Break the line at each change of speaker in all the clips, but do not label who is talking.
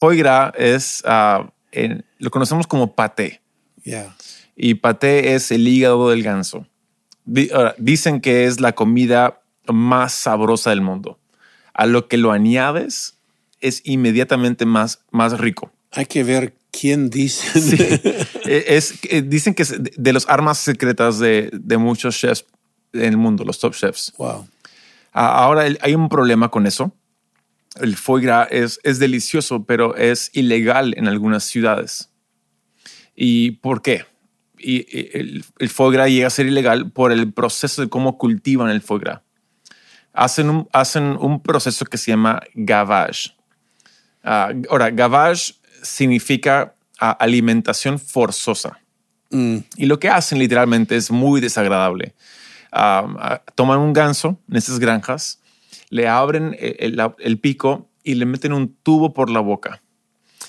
foie gras es, ah, en- lo conocemos como paté.
Yeah.
Y paté es el hígado del ganso. Dicen que es la comida más sabrosa del mundo. A lo que lo añades es inmediatamente más, más rico.
Hay que ver quién dice.
Eh, es, eh, dicen que es de- las armas secretas de, de muchos chefs en el mundo, los top chefs.
wow.
Ah, Ahora hay un problema con eso. El foie gras es, es delicioso, pero es ilegal en algunas ciudades. ¿Y por qué? Y, el, el foie gras llega a ser ilegal por el proceso de cómo cultivan el foie gras. Hacen un, hacen un proceso que se llama gavage. Ah, ahora, gavage significa ah, alimentación forzosa. Y lo que hacen literalmente es muy desagradable. Ah, toman un ganso en esas granjas, le abren el, el- pico y le meten un tubo por la boca.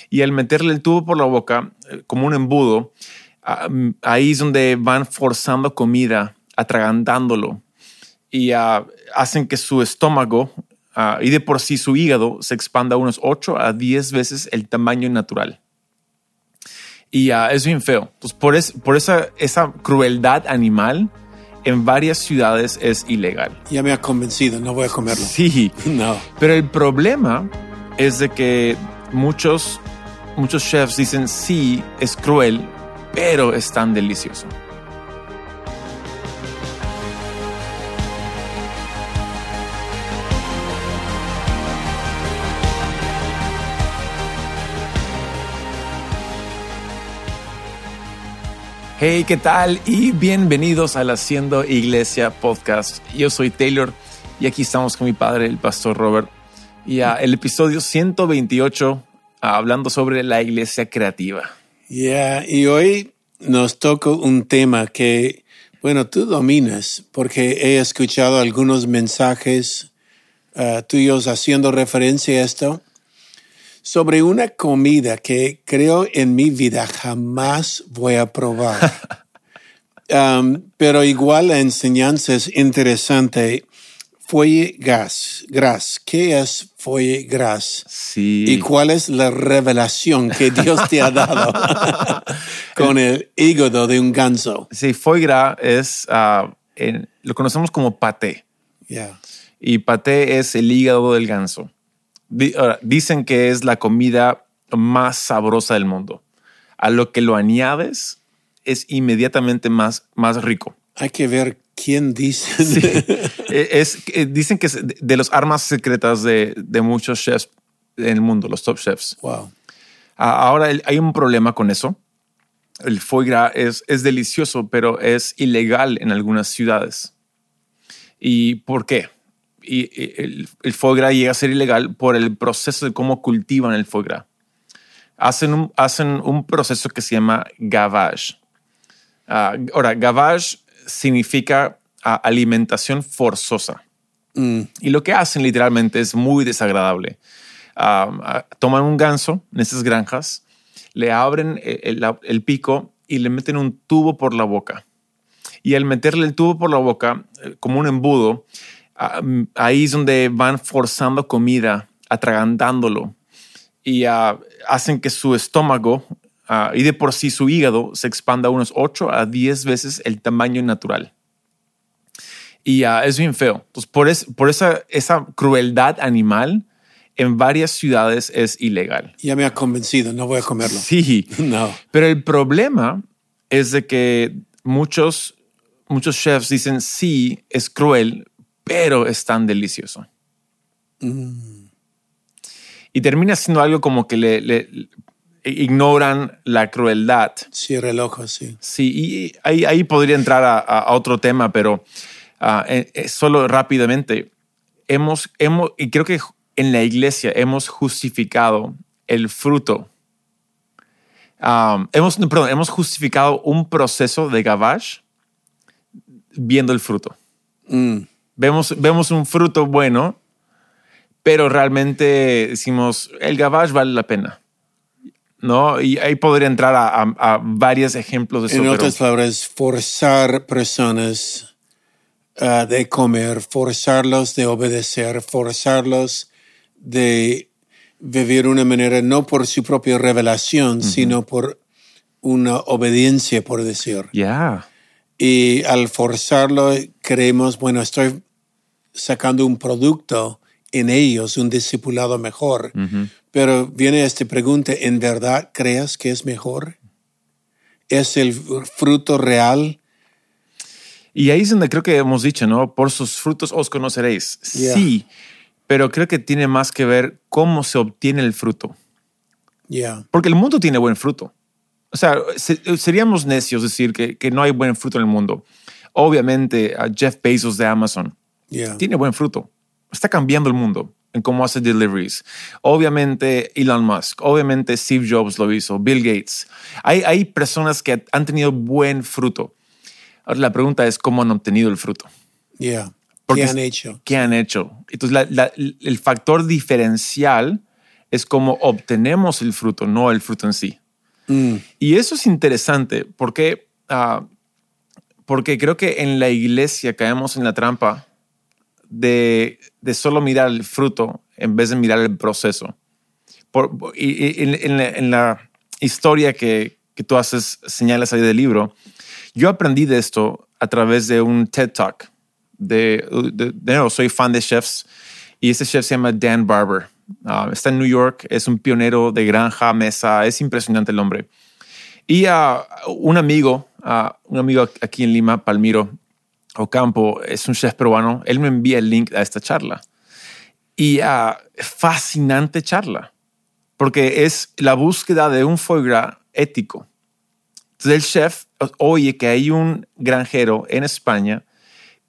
Y al meterle el tubo por la boca, eh, como un embudo, ah, mm, ahí es donde van forzando comida, atragantándolo. Y ah, hacen que su estómago ah, y de por sí su hígado se expanda unos 8 a 10 veces el tamaño natural. Y ah, es bien feo. Entonces, por, por esa, esa crueldad animal, en varias ciudades es ilegal.
Ya me ha convencido, no voy a comerlo.
Sí,
No.
pero el problema es de que muchos, muchos chefs dicen sí, es cruel, pero es tan delicioso. Hey, ¿qué tal? Y bienvenidos al Haciendo Iglesia Podcast. Yo soy Taylor y aquí estamos con mi padre, el pastor Robert. Y ah, el episodio 128, ah, hablando sobre la iglesia creativa.
Yeah, y hoy nos toca un tema que, bueno, tú dominas, porque he escuchado algunos mensajes ah, tuyos haciendo referencia a esto, sobre una comida que creo en mi vida jamás voy a probar. Um, pero igual la enseñanza es interesante. Foie gras, gras. ¿Qué es foie gras?
Sí.
¿Y cuál es la revelación que Dios te ha dado con el hígado de un ganso?
Sí, foie gras es, en- lo conocemos como paté.
Yeah.
Y paté es el hígado del ganso. Dicen que es la comida más sabrosa del mundo. A lo que lo añades es inmediatamente más, más rico.
Hay que ver quién dice.
Eh, es, eh, dicen que es de- las armas secretas de, de muchos chefs en el mundo, los top chefs.
Wow.
Ah, Ahora hay un problema con eso. El foie gras es, es delicioso, pero es ilegal en algunas ciudades. ¿Y por qué? Y, y el, el foie gras llega a ser ilegal por el proceso de cómo cultivan el foie gras. Hacen un, hacen un proceso que se llama gavage. Ah, ahora, gavage significa ah, alimentación forzosa. Y lo que hacen literalmente es muy desagradable. Ah, toman un ganso en esas granjas, le abren el, el- el pico y le meten un tubo por la boca. Y al meterle el tubo por la boca, eh, como un embudo, mm, ahí es donde van forzando comida, atragantándolo. Y ah, hacen que su estómago ah, y de por sí su hígado se expanda unos 8 a 10 veces el tamaño natural. Y ah, es bien feo. Entonces, por, es- por esa, esa crueldad animal, en varias ciudades es ilegal.
Ya me ha convencido, no voy a comerlo.
Sí,
No.
pero el problema es de que muchos, muchos chefs dicen sí, es cruel, pero es tan delicioso. Y termina siendo algo como que le, le- le ignoran la crueldad.
El ojo, sí.
Sí, y ahí, ahí podría entrar a, otro tema, pero ah, eh, eh, solo rápidamente, hemos, hemos, y creo que en la iglesia hemos justificado el fruto. Ah, hemos, perdón, hemos justificado un proceso de gavage viendo el fruto.
Mm.
Vemos, vemos un fruto bueno, pero realmente decimos, el gavage vale la pena. ¿No? Y ahí podría entrar a, a- a varios ejemplos de eso.
En otras palabras, forzar personas ah, de comer, forzarlos de obedecer, forzarlos de vivir una manera no por su propia revelación, sino por una obediencia, por decir.
Yeah.
Y al forzarlo, creemos, bueno, estoy sacando un producto en ellos, un discipulado mejor. Pero viene esta pregunta, ¿en verdad crees que es mejor? ¿Es el fruto real?
Y ahí es donde creo que hemos dicho, ¿no? Por sus frutos os conoceréis.
Yeah.
Sí, pero creo que tiene más que ver cómo se obtiene el fruto.
Yeah.
Porque el mundo tiene buen fruto. O sea, se- seríamos necios decir que, que no hay buen fruto en el mundo. Obviamente, a Jeff Bezos de Amazon
Yeah.
tiene buen fruto. Está cambiando el mundo en cómo hace deliveries. Obviamente Elon Musk, obviamente Steve Jobs lo hizo, Bill Gates. Hay, hay personas que han tenido buen fruto. Ahora la pregunta es cómo han obtenido el fruto.
Yeah.
Porque
¿Qué han hecho?
¿Qué han hecho? Entonces, la- la- el factor diferencial es cómo obtenemos el fruto, no el fruto en sí.
Mm.
Y eso es interesante porque, ah, porque creo que en la iglesia caemos en la trampa de, de solo mirar el fruto en vez de mirar el proceso. Y, en, la, historia que, que tú haces, señalas ahí del libro, yo aprendí de esto a través de un TED Talk. De, de, de soy fan de chefs y ese chef se llama Dan Barber. Ah, está en New York, es un pionero de granja, mesa, es impresionante el hombre. Y ah, un amigo, ah, un amigo aquí en Lima, Palmiro Ocampo, es un chef peruano, él me envía el link a esta charla. Y ah, fascinante charla, porque es la búsqueda de un foie gras ético. Entonces el chef oye que hay un granjero en España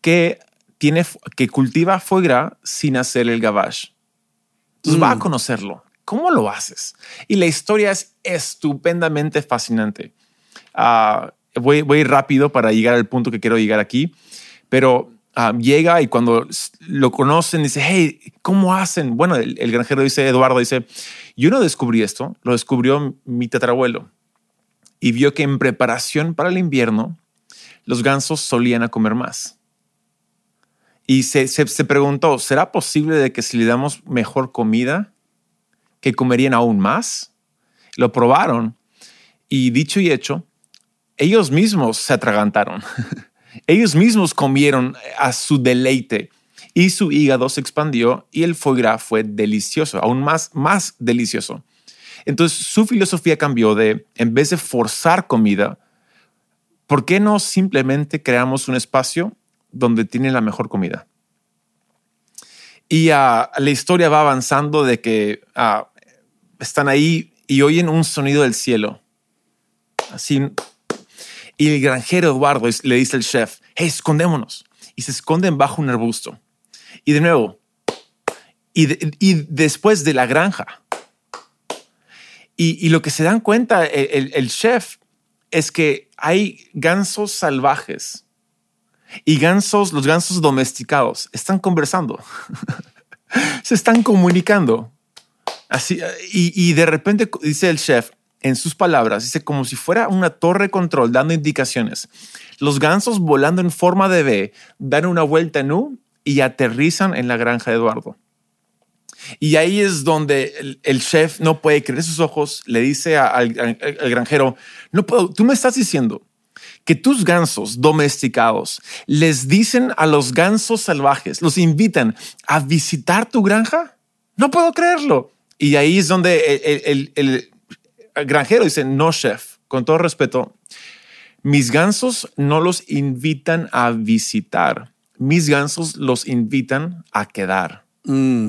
que, tiene, que cultiva foie gras sin hacer el gavage. Entonces va a conocerlo. ¿Cómo lo haces? Y la historia es estupendamente fascinante. Ah, voy, voy rápido para llegar al punto que quiero llegar aquí, pero ah, llega y cuando lo conocen dice, hey, ¿cómo hacen? Bueno, el, granjero dice, Eduardo dice, yo no descubrí esto, lo descubrió mi tatarabuelo y vio que en preparación para el invierno los gansos solían comer más. Y se, se, se preguntó, ¿será posible de que si le damos mejor comida, que comerían aún más? Lo probaron y dicho y hecho, ellos mismos se atragantaron. ellos mismos comieron a su deleite y su hígado se expandió y el foie gras fue delicioso, aún más, más delicioso. Entonces su filosofía cambió de, en vez de forzar comida, ¿por qué no simplemente creamos un espacio donde tienen la mejor comida? Y ah, la historia va avanzando de que ah, están ahí y oyen un sonido del cielo. Así. Y el granjero Eduardo le dice al chef, escondémonos. Y se esconden bajo un arbusto. Y de nuevo, y, de- y después de la granja. Y, lo que se dan cuenta el, chef es que hay gansos salvajes y gansos, los gansos domesticados, están conversando, se están comunicando. Así, y de repente dice el chef, en sus palabras, dice como si fuera una torre control dando indicaciones. Los gansos volando en forma de V dan una vuelta en U y aterrizan en la granja de Eduardo. Y ahí es donde el, chef no puede creer sus ojos, le dice al, al- granjero, no puedo, tú me estás diciendo que tus gansos domesticados les dicen a los gansos salvajes, los invitan a visitar tu granja. No puedo creerlo. Y ahí es donde el- el- el granjero dice, no, chef, con todo respeto, mis gansos no los invitan a visitar, mis gansos los invitan a quedar.
Mm.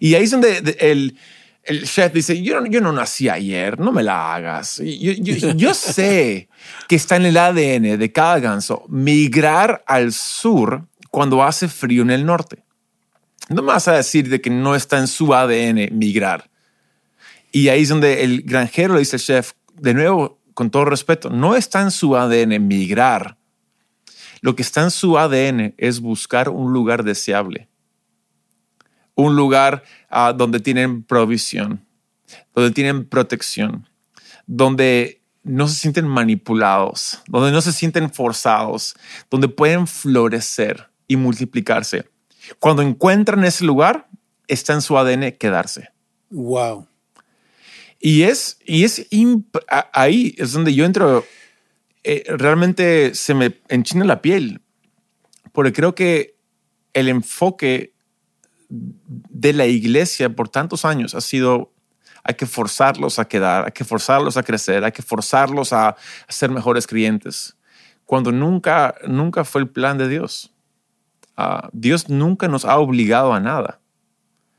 Y ahí es donde de- el, el chef dice, yo no, yo no nací ayer, no me la hagas. Yo, yo- yo sé que está en el ADN de cada ganso migrar al sur cuando hace frío en el norte. No me vas a decir de que no está en su ADN migrar. Y ahí es donde el granjero le dice al chef, de nuevo, con todo respeto, no está en su ADN migrar. Lo que está en su ADN es buscar un lugar deseable un lugar ah, donde tienen provisión, donde tienen protección, donde no se sienten manipulados, donde no se sienten forzados, donde pueden florecer y multiplicarse. Cuando encuentran ese lugar, está en su ADN quedarse.
Wow.
Y es, y es ahí es donde yo entro. eh, realmente se me enchina la piel, porque creo que el enfoque de la iglesia por tantos años ha sido hay que forzarlos a quedar, hay que forzarlos a crecer, hay que forzarlos a, a ser mejores creyentes, cuando nunca, nunca fue el plan de Dios. Ah, Dios nunca nos ha obligado a nada.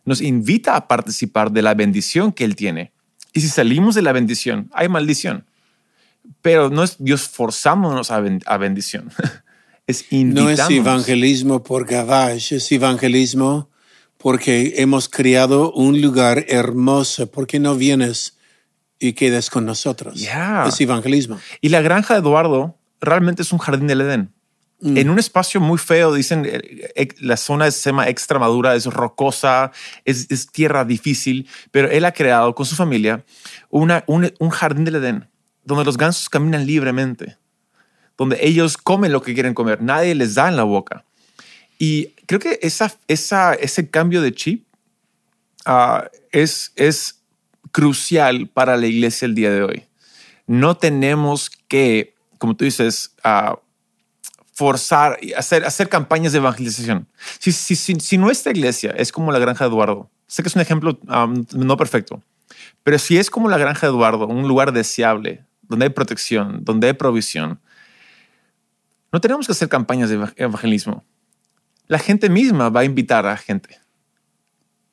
Nos invita a participar de la bendición que Él tiene. Y si salimos de la bendición, hay maldición. Pero no es Dios forzándonos a, ben- a bendición. es
No es evangelismo por gavage, es evangelismo porque hemos creado un lugar hermoso. ¿Por qué no vienes y quedas con nosotros?
Yeah.
Es evangelismo.
Y la granja de Eduardo realmente es un jardín del Edén. En un espacio muy feo, dicen, eh, eh, la zona se llama Extremadura, es rocosa, es, es tierra difícil, pero él ha creado con su familia una, un, un jardín del Edén, donde los gansos caminan libremente, donde ellos comen lo que quieren comer, nadie les da en la boca. Y creo que esa, esa, ese cambio de chip ah, es, es crucial para la iglesia el día de hoy. No tenemos que, como tú dices, ah, forzar hacer, hacer campañas de evangelización. Si, si, si, si nuestra iglesia es como la granja de Eduardo, sé que es un ejemplo um, no perfecto, pero si es como la granja de Eduardo, un lugar deseable, donde hay protección, donde hay provisión, no tenemos que hacer campañas de eva- evangelismo. La gente misma va a invitar a gente.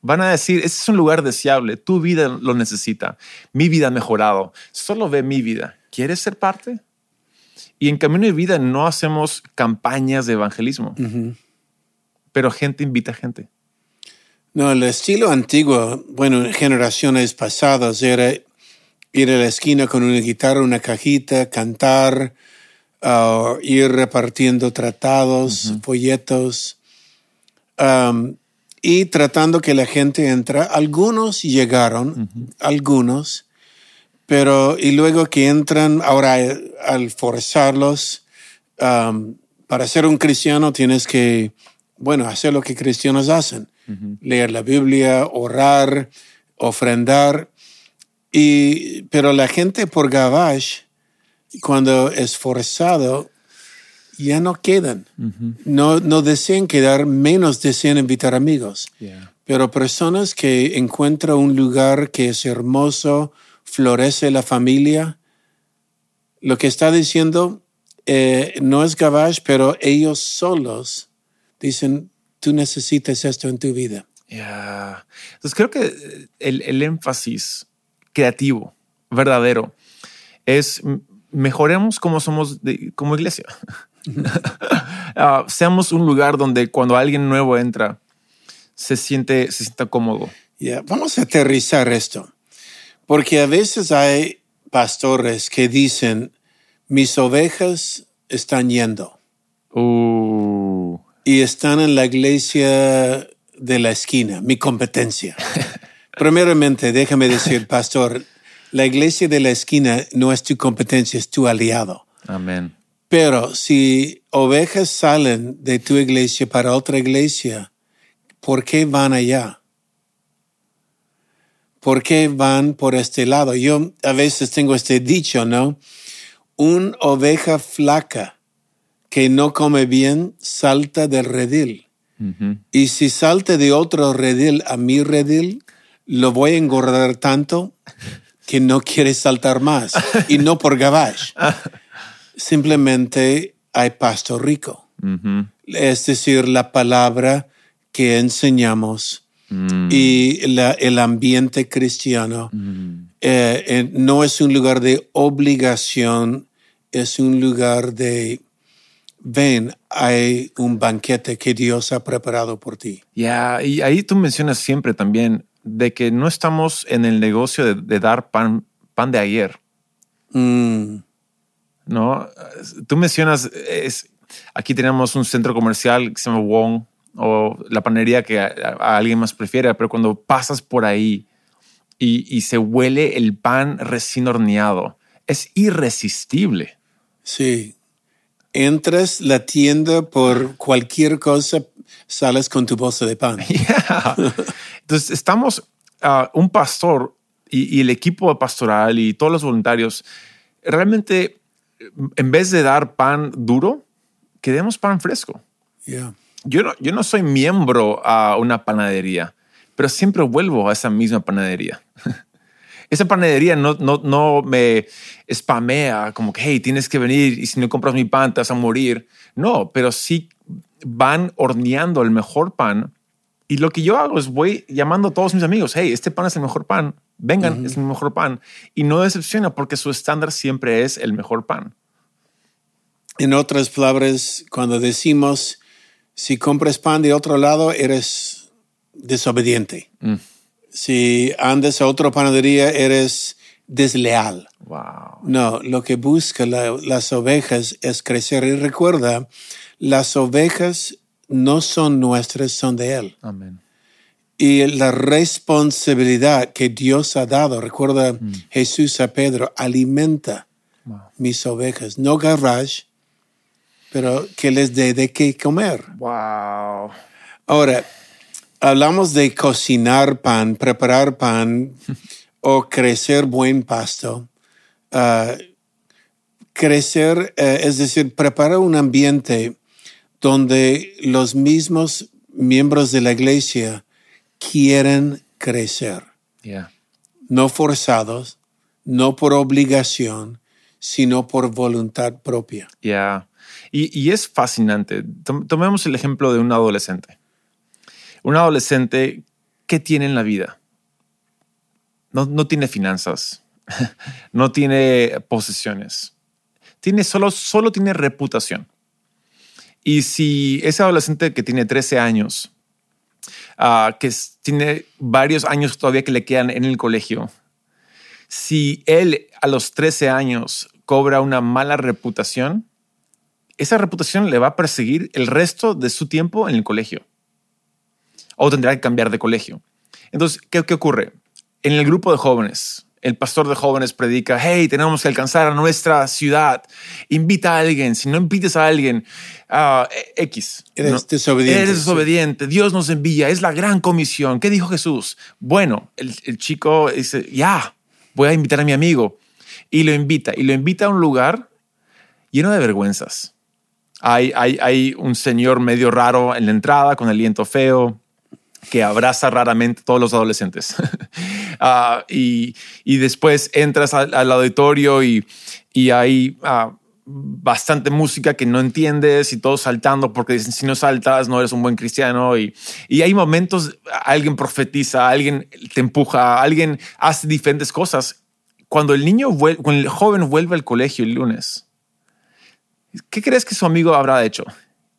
Van a decir, este es un lugar deseable, tu vida lo necesita, mi vida ha mejorado, solo ve mi vida. ¿Quieres ser parte? Y en Camino de Vida no hacemos campañas de evangelismo, pero gente invita a gente.
No, el estilo antiguo, bueno, en generaciones pasadas era ir a la esquina con una guitarra, una cajita, cantar, uh, ir repartiendo tratados, folletos, um, y tratando que la gente entra. Algunos llegaron, algunos, pero y luego que entran, ahora eh, al forzarlos, um, para ser un cristiano tienes que, bueno, hacer lo que cristianos hacen, leer la Biblia, orar, ofrendar, y, pero la gente por gavage, cuando es forzado, ya no quedan. no, no desean quedar, menos desean invitar amigos. Pero personas que encuentran un lugar que es hermoso, florece la familia, lo que está diciendo eh, no es gavage, pero ellos solos dicen, tú necesitas esto en tu vida.
Yeah. Entonces creo que el, el énfasis creativo, verdadero, es mejoremos como somos de- como iglesia. Ah, seamos un lugar donde cuando alguien nuevo entra, se siente, se sienta cómodo.
Ya, Vamos a aterrizar esto, porque a veces hay pastores que dicen, mis ovejas están yendo
Uh,
y están en la iglesia de la esquina, mi competencia. Primeramente, déjame decir, pastor, la iglesia de la esquina no es tu competencia, es tu aliado.
amén.
Pero si ovejas salen de tu iglesia para otra iglesia, ¿por qué van allá? ¿Por qué van por este lado? Yo a veces tengo este dicho, ¿no? Un oveja flaca que no come bien salta del redil. Y si salta de otro redil a mi redil, lo voy a engordar tanto que no quiere saltar más. Y no por gavage. Simplemente hay pasto rico. Es decir, la palabra que enseñamos
Mm.
y la- el ambiente cristiano eh, eh, no es un lugar de obligación, es un lugar de, ven, hay un banquete que Dios ha preparado por ti.
Ya, y ahí tú mencionas siempre también de que no estamos en el negocio de, de dar pan, pan de ayer,
Mm,
¿no? Tú mencionas, es, aquí tenemos un centro comercial que se llama Wong o la panería que a, a alguien más prefiere, pero cuando pasas por ahí y, y se huele el pan recién horneado, es irresistible.
sí. Entras la tienda por cualquier cosa, sales con tu bolsa de pan.
Yeah. Entonces estamos, ah, un pastor y, y el equipo pastoral y todos los voluntarios, realmente, en vez de dar pan duro, que demos pan fresco.
Yeah.
Yo no, yo no soy miembro a una panadería, pero siempre vuelvo a esa misma panadería. esa panadería no, no, no me spamea como que, hey, tienes que venir y si no compras mi pan te vas a morir. No, pero sí van horneando el mejor pan. Y lo que yo hago es voy llamando a todos mis amigos, hey, este pan es el mejor pan, vengan, es el mejor pan. Y no decepciona porque su estándar siempre es el mejor pan.
En otras palabras, cuando decimos, si compras pan de otro lado, eres desobediente.
Mm.
Si andas a otra panadería, eres desleal.
Wow.
No, lo que busca la- las ovejas es crecer. Y recuerda, las ovejas no son nuestras, son de Él.
Amén.
Y la responsabilidad que Dios ha dado, recuerda Jesús a Pedro, alimenta
Wow.
mis ovejas, no garage, pero que les dé de qué comer.
Wow.
Ahora, hablamos de cocinar pan, preparar pan o crecer buen pasto. Ah, crecer, eh, es decir, preparar un ambiente donde los mismos miembros de la iglesia quieren crecer,
Yeah.
no forzados, no por obligación, sino por voluntad propia.
Ya. Y, es fascinante. Tom- Tomemos el ejemplo de un adolescente. Un adolescente, ¿qué tiene en la vida? No, no tiene finanzas, no tiene posesiones, tiene solo, solo tiene reputación. Y si ese adolescente que tiene 13 años, ah, que tiene varios años todavía que le quedan en el colegio, si él a los 13 años cobra una mala reputación, esa reputación le va a perseguir el resto de su tiempo en el colegio. O tendrá que cambiar de colegio. Entonces, ¿qué, qué ocurre? En el grupo de jóvenes, el pastor de jóvenes predica, hey, tenemos que alcanzar a nuestra ciudad. Invita a alguien. Si no invites a alguien, ah, X.
Eres
¿no?
desobediente,
Eres
sí.
desobediente. Dios nos envía. Es la gran comisión. ¿Qué dijo Jesús? Bueno, el, el chico dice, ya, voy a invitar a mi amigo. Y lo invita. Y lo invita a un lugar lleno de vergüenzas. Hay, hay, hay un señor medio raro en la entrada con aliento feo que abraza raramente a todos los adolescentes. Ah, y, y después entras al, auditorio y, y hay ah, bastante música que no entiendes y todos saltando porque dicen si no saltas no eres un buen cristiano y, y hay momentos alguien profetiza, alguien te empuja, alguien hace diferentes cosas. Cuando el niño cuando el joven vuelve al colegio el lunes, ¿qué crees que su amigo habrá hecho?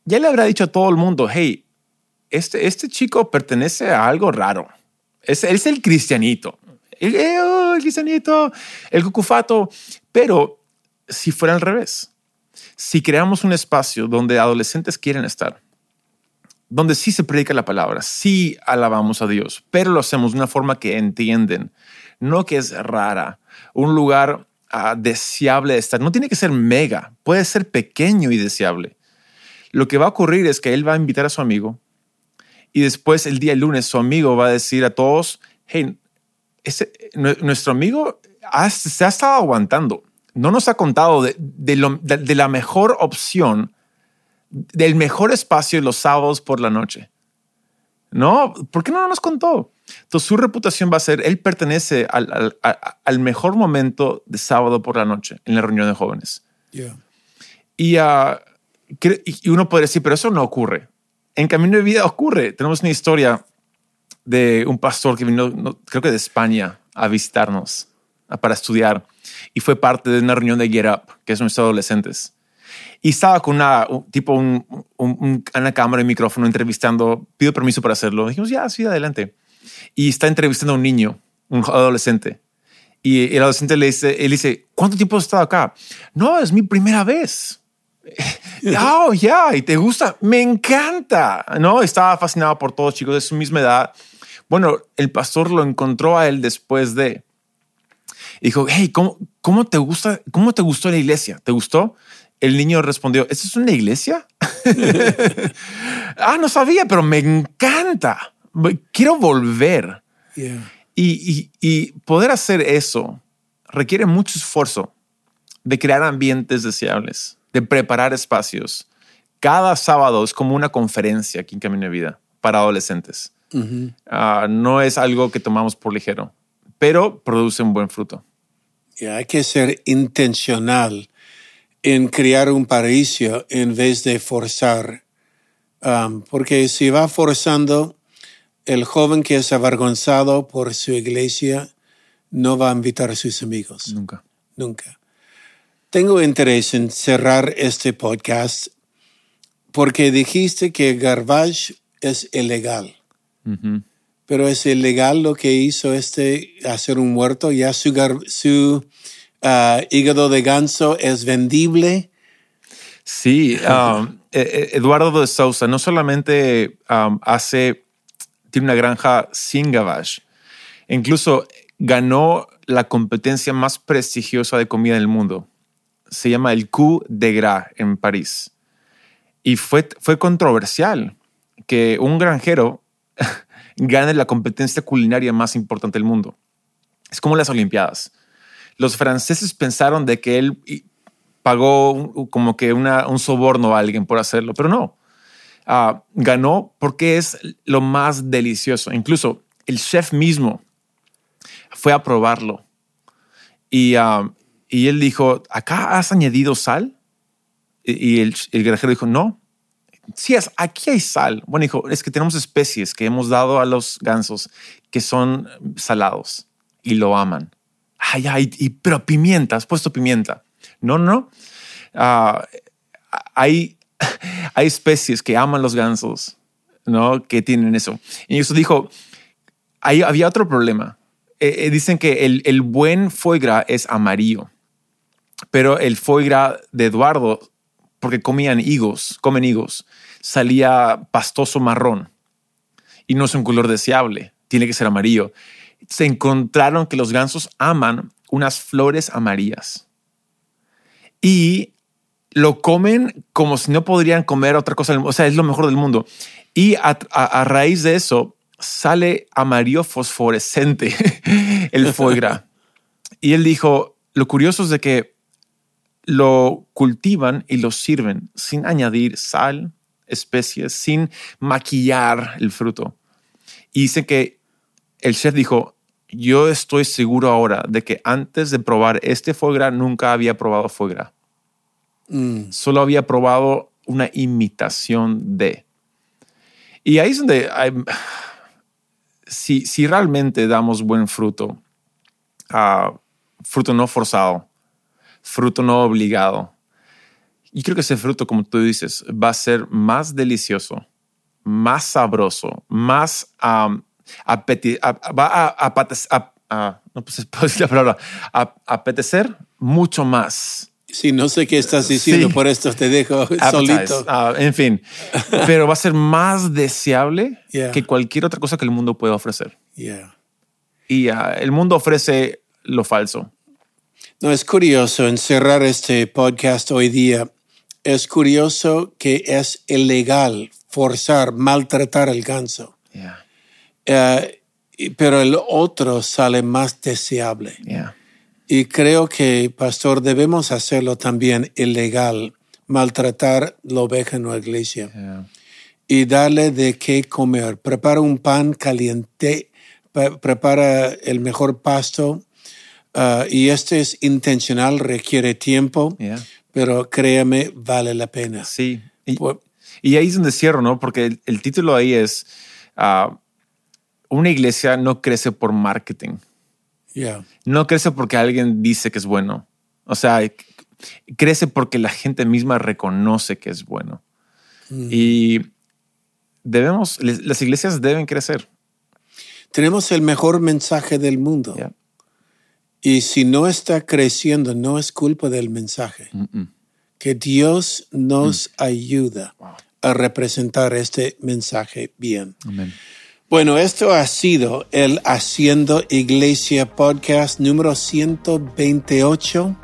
Ya le habrá dicho a todo el mundo, hey, este, este chico pertenece a algo raro. Es, es el cristianito. El, eh, oh, el cristianito, el cucufato. Pero si fuera al revés, si creamos un espacio donde adolescentes quieren estar, donde sí se predica la palabra, sí alabamos a Dios, pero lo hacemos de una forma que entienden, no que es rara, un lugar ah, deseable de estar. No tiene que ser mega, puede ser pequeño y deseable. Lo que va a ocurrir es que él va a invitar a su amigo y después el día lunes su amigo va a decir a todos, hey, nuestro amigo se ha estado aguantando. No nos ha contado de- de la mejor opción, del mejor espacio los sábados por la noche. No, ¿por qué no nos contó? Entonces su reputación va a ser, él pertenece al, al- al mejor momento de sábado por la noche en la reunión de jóvenes.
Yeah.
Y, cre- y uno puede decir, pero eso no ocurre. En Camino de Vida ocurre. Tenemos una historia de un pastor que vino, no, creo que de España, a visitarnos para estudiar y fue parte de una reunión de Get Up, que es nuestros adolescentes. Y estaba con una, un- tipo un, un- un- una cámara y micrófono entrevistando, pido permiso para hacerlo. Dijimos, ya, sí, adelante. Y está entrevistando a un niño, un adolescente. Y el adolescente le dice, él dice, ¿cuánto tiempo has estado acá? No, es mi primera vez. Oh, ya, y te gusta, me encanta, ¿no? Estaba fascinado por todos chicos de su misma edad. Bueno, el pastor lo encontró a él después de. Dijo, hey, ¿cómo, cómo te gusta? ¿Cómo te gustó la iglesia? ¿Te gustó? El niño respondió, ¿eso es una iglesia? ah, no sabía, pero me encanta. Quiero volver.
Yeah.
Y, y- y poder hacer eso requiere mucho esfuerzo de crear ambientes deseables, de preparar espacios. Cada sábado es como una conferencia aquí en Camino de Vida para adolescentes. Ah, no es algo que tomamos por ligero, pero produce un buen fruto.
Y hay que ser intencional en crear un paraíso en vez de forzar. Um, porque si va forzando, el joven que es avergonzado por su iglesia no va a invitar a sus amigos.
Nunca.
Nunca. Tengo interés en cerrar este podcast porque dijiste que garbage es ilegal.
Ujú.
Pero es ilegal lo que hizo este hacer un muerto. Ya su, gar- su ah, hígado de ganso es vendible.
Sí, um, eh, eh, Eduardo de Sousa no solamente um, hace, tiene una granja sin gavage, incluso ganó la competencia más prestigiosa de comida en el mundo. Se llama el Coup de Gras en París. Y fue, fue controversial que un granjero gane la competencia culinaria más importante del mundo. Es como las Olimpiadas. Los franceses pensaron de que él pagó como que un soborno a alguien por hacerlo, pero no. Ah, ganó porque es lo más delicioso. Incluso el chef mismo fue a probarlo y, ah, y él dijo, ¿acá has añadido sal? Y, y el, el granjero dijo, no. Sí, es, aquí hay sal. Bueno, dijo, es que tenemos especies que hemos dado a los gansos que son salados y lo aman. Ay, ay, y, pero pimienta, has puesto pimienta. No, no. Ah, hay, hay especies que aman los gansos, ¿no? Que tienen eso. Y eso dijo, ahí había otro problema. Eh, eh, dicen que el, el buen foie es amarillo, pero el foie gras de Eduardo, porque comían higos, comen higos, salía pastoso marrón y no es un color deseable, tiene que ser amarillo. Se encontraron que los gansos aman unas flores amarillas y lo comen como si no podrían comer otra cosa. O sea, es lo mejor del mundo. Y a, raíz de eso sale amarillo fosforescente el foie y él dijo, lo curioso es de que lo cultivan y lo sirven sin añadir sal, especies, sin maquillar el fruto. Y dice que el chef dijo, yo estoy seguro ahora de que antes de probar este foie gras nunca había probado foie gras.
Mm,
Solo había probado una imitación de. Y ahí es donde hay- si, si realmente damos buen fruto, ah, fruto no forzado, fruto no obligado, y creo que ese fruto, como tú dices, va a ser más delicioso, más sabroso, más apeti- a- va a, a- a- no pues, decir la palabra, apetecer mucho más.
Sí, no sé qué estás diciendo,
Sí.
por esto te dejo
Appetize.
solito.
Ah, en fin, pero va a ser más deseable
Yeah.
que cualquier otra cosa que el mundo pueda ofrecer.
Yeah.
Y ah, el mundo ofrece lo falso.
No, es curioso en cerrar este podcast hoy día. Es curioso que es ilegal forzar, maltratar al ganso.
Yeah,
Eh, pero el otro sale más deseable.
yeah.
Y creo que, pastor, debemos hacerlo también ilegal, maltratar la oveja en la iglesia
yeah.
y darle de qué comer. Prepara un pan caliente, pre- prepara el mejor pasto ah, y este es intencional, requiere tiempo,
Yeah.
pero créame, vale la pena.
Sí. Y, y ahí es donde cierro, ¿no? Porque el, el título ahí es ah, Una iglesia no crece por marketing.
Yeah.
No crece porque alguien dice que es bueno. O sea, crece porque la gente misma reconoce que es bueno. Y debemos, las iglesias deben crecer.
Tenemos el mejor mensaje del mundo.
Yeah.
Y si no está creciendo, no es culpa del mensaje. Que Dios nos
Mm.
ayuda a representar este mensaje bien.
Amén.
Bueno, esto ha sido el Haciendo Iglesia podcast número 128.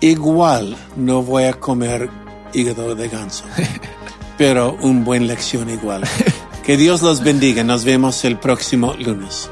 Igual no voy a comer hígado de ganso, pero un buen lección igual. Que Dios los bendiga. Nos vemos el próximo lunes.